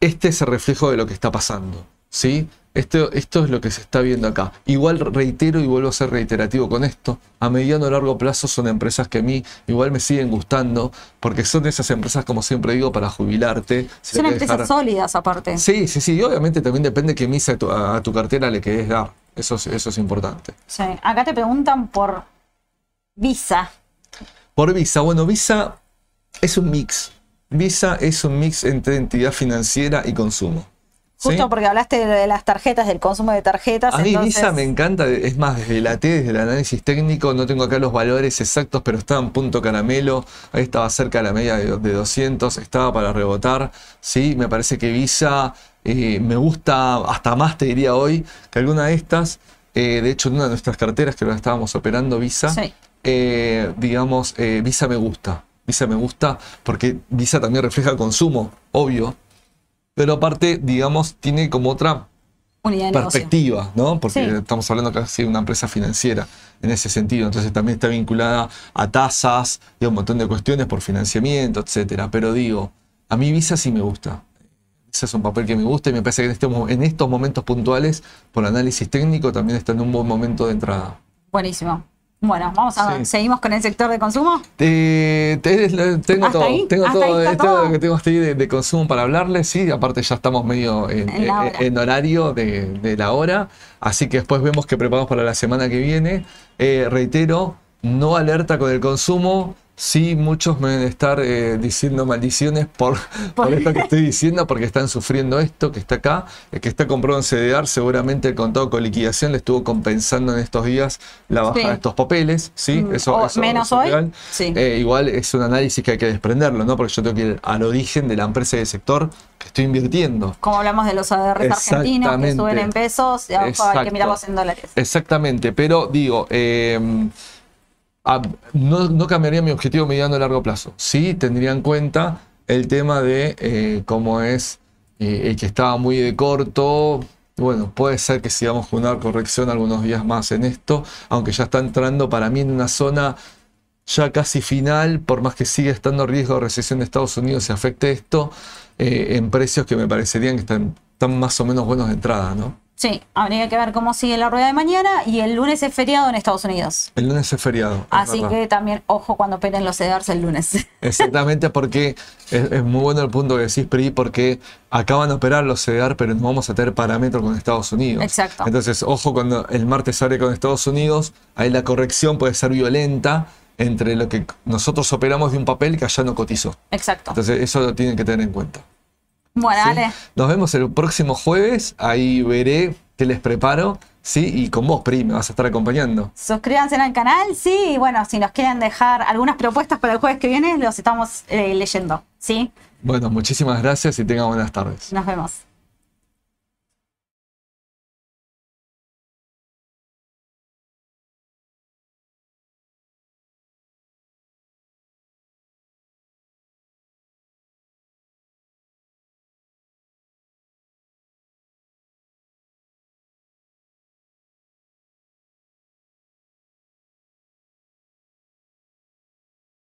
este es el reflejo de lo que está pasando. ¿sí? Esto, esto es lo que se está viendo acá. Igual reitero y vuelvo a ser reiterativo con esto. A mediano o largo plazo son empresas que a mí igual me siguen gustando porque son esas empresas, como siempre digo, para jubilarte. si Son empresas dejar- sólidas aparte. Sí, sí, sí. Y obviamente también depende qué misa a tu, a tu cartera le querés dar. Eso es, eso es importante. Sí. Acá te preguntan por Visa. Por Visa, bueno, Visa es un mix. Visa es un mix entre entidad financiera y consumo. ¿Sí? Justo porque hablaste de las tarjetas, del consumo de tarjetas. A mí entonces, Visa me encanta, es más, desde la T, desde el análisis técnico, no tengo acá los valores exactos, pero estaba en punto caramelo, ahí estaba cerca de la media de, de 200, estaba para rebotar, sí, me parece que Visa eh, me gusta hasta más, te diría hoy, que alguna de estas, eh, de hecho en una de nuestras carteras que la estábamos operando Visa, Sí. eh, digamos, eh, Visa me gusta, Visa me gusta porque Visa también refleja el consumo, obvio, pero aparte, digamos, tiene como otra perspectiva, ¿no? Porque Sí. estamos hablando casi de una empresa financiera en ese sentido. Entonces también está vinculada a tasas y a un montón de cuestiones por financiamiento, etcétera. Pero digo, a mí Visa sí me gusta. Visa es un papel que me gusta y me parece que en, este en estos momentos puntuales, por análisis técnico, también está en un buen momento de entrada. Buenísimo. Bueno, vamos a Sí. seguimos con el sector de consumo. Eh, te- tengo ¿Hasta todo, ahí? tengo ¿Hasta todo, ahí está todo que tengo ahí de, de consumo para hablarles, sí, aparte ya estamos medio en, en horario de, de la hora, así que después vemos que preparamos para la semana que viene. Eh, reitero, no alerta con el consumo, Sí, muchos me deben estar eh, diciendo maldiciones por, por, *laughs* Por- esto que estoy diciendo, porque están sufriendo esto que está acá. El que está comprado en CDR, seguramente el contado con liquidación le estuvo compensando en estos días la baja Sí. de estos papeles. ¿sí? Mm, Eso, o eso- menos hoy. real. Sí. Eh, igual es un análisis que hay que desprenderlo, ¿no? Porque yo tengo que ir al origen de la empresa y del sector que estoy invirtiendo. Como hablamos de los ADRs argentinos que suben en pesos, y hay que mirarlos en dólares. Exactamente, pero digo, eh, ah, no, cambiaría mi objetivo mediano a largo plazo. Sí tendría en cuenta el tema de eh, cómo es eh, el que estaba muy de corto. Bueno, puede ser que sigamos con una corrección algunos días más en esto, aunque ya está entrando para mí en una zona ya casi final, por más que siga estando riesgo de recesión de Estados Unidos y afecte esto, eh, en precios que me parecerían que están más o menos buenos de entrada, ¿no? Sí, habría que ver cómo sigue la rueda de mañana y el lunes es feriado en Estados Unidos. El lunes es feriado. es Así verdad. que también ojo cuando pelen los CEDARs el lunes. *laughs* Exactamente, porque es, es muy bueno el punto que decís, Pri, porque acaban de operar los CEDAR, pero no vamos a tener parámetro con Estados Unidos. Exacto. Entonces, ojo, cuando el martes abre con Estados Unidos, ahí la corrección puede ser violenta entre lo que nosotros operamos de un papel que allá no cotizó. Exacto. Entonces, eso lo tienen que tener en cuenta. Bueno. Nos vemos el próximo jueves, ahí veré qué les preparo, ¿sí? Y con vos, Pri, me vas a estar acompañando. Suscríbanse al canal, sí, y bueno, si nos quieren dejar algunas propuestas para el jueves que viene, los estamos eh, leyendo, ¿sí? Bueno, muchísimas gracias y tengan buenas tardes. Nos vemos.